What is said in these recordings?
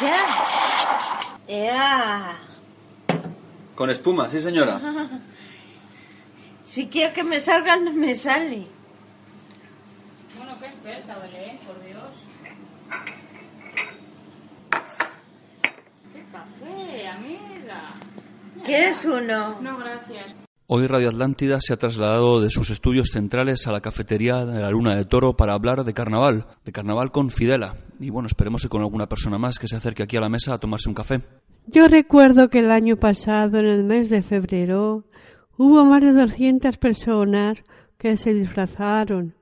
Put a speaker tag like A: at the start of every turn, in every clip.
A: Ya. Ya.
B: Con espuma, sí señora.
A: Si quiero que me salga, no me sale.
C: Bueno, qué experta, Belén, por Dios. ¡Qué café, amiga!
A: ¿Quieres uno?
C: No, gracias.
B: Hoy Radio Atlántida se ha trasladado de sus estudios centrales a la cafetería de la Luna de Toro para hablar de carnaval, de carnaval con Fidela. Y bueno, esperemos que con alguna persona más que se acerque aquí a la mesa a tomarse un café.
D: Yo recuerdo que el año pasado, en el mes de febrero, hubo más de 200 personas que se disfrazaron.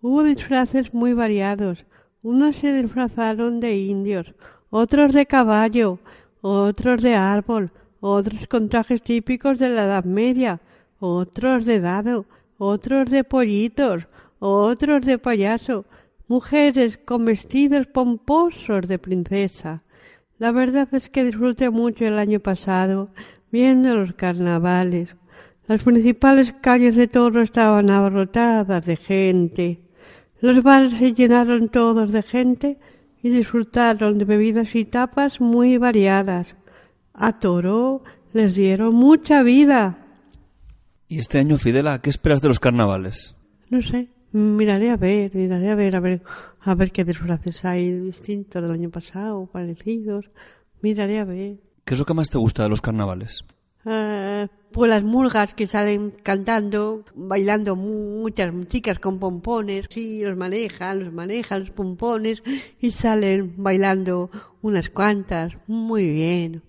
D: Hubo disfraces muy variados. Unos se disfrazaron de indios, otros de caballo, otros de árbol, otros con trajes típicos de la Edad Media, otros de dado, otros de pollitos, otros de payaso, mujeres con vestidos pomposos de princesa. La verdad es que disfruté mucho el año pasado viendo los carnavales. Las principales calles de Toro estaban abarrotadas de gente. Los bares se llenaron todos de gente y disfrutaron de bebidas y tapas muy variadas. A Toro les dieron mucha vida.
B: Y este año, Fidela, ¿qué esperas de los carnavales?
D: No sé, miraré a ver, miraré a ver, a ver, a ver qué disfraces hay distintos del año pasado, parecidos. Miraré a ver.
B: ¿Qué es lo que más te gusta de los carnavales?
D: Ah, pues las murgas que salen cantando, bailando mu- muchas chicas con pompones, sí, los manejan, los manejan los pompones y salen bailando unas cuantas, muy bien.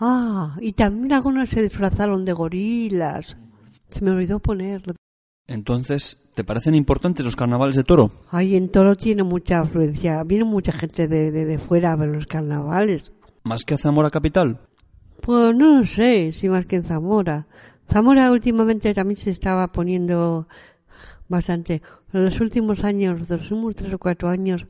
D: Ah, y también algunos se disfrazaron de gorilas. Se me olvidó ponerlo.
B: Entonces, ¿te parecen importantes los carnavales de Toro?
D: Ay, en Toro tiene mucha afluencia, viene mucha gente de, de, de fuera a ver los carnavales.
B: ¿Más que a Zamora Capital?
D: Pues no lo sé, si más que en Zamora. Zamora últimamente también se estaba poniendo bastante. En los últimos años, los últimos tres o cuatro años,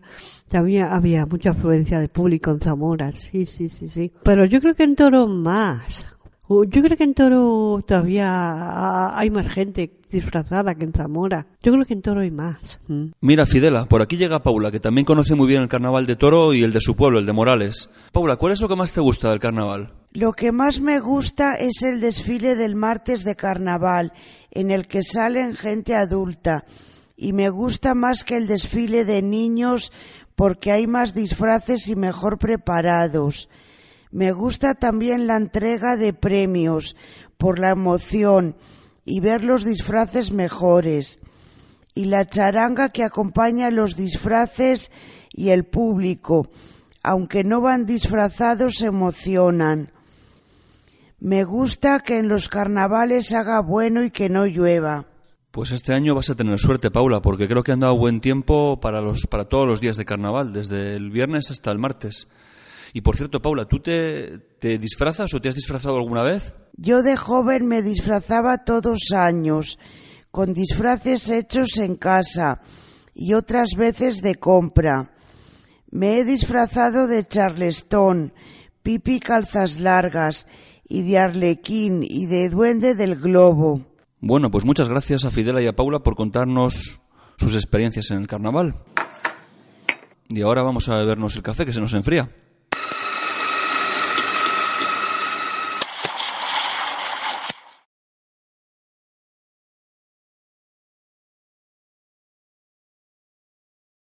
D: también había mucha afluencia de público en Zamora. Sí, sí, sí, sí. Pero yo creo que en Toro más. Uh, Yo creo que en Toro todavía hay más gente disfrazada que en Zamora. Yo creo que en Toro hay más. Mm.
B: Mira, Fidela, por aquí llega Paula, que también conoce muy bien el carnaval de Toro y el de su pueblo, el de Morales. Paula, ¿cuál es lo que más te gusta del carnaval?
E: Lo que más me gusta es el desfile del martes de carnaval, en el que salen gente adulta. Y me gusta más que el desfile de niños porque hay más disfraces y mejor preparados. Me gusta también la entrega de premios por la emoción y ver los disfraces mejores. Y la charanga que acompaña los disfraces y el público, aunque no van disfrazados, se emocionan. Me gusta que en los carnavales haga bueno y que no llueva.
B: Pues este año vas a tener suerte, Paula, porque creo que han dado buen tiempo para, los, para todos los días de carnaval, desde el viernes hasta el martes. Y por cierto, Paula, ¿tú te, te disfrazas o te has disfrazado alguna vez?
E: Yo de joven me disfrazaba todos años, con disfraces hechos en casa y otras veces de compra. Me he disfrazado de charlestón, pipi calzas largas y de arlequín y de duende del globo.
B: Bueno, pues muchas gracias a Fidela y a Paula por contarnos sus experiencias en el carnaval. Y ahora vamos a bebernos el café que se nos enfría.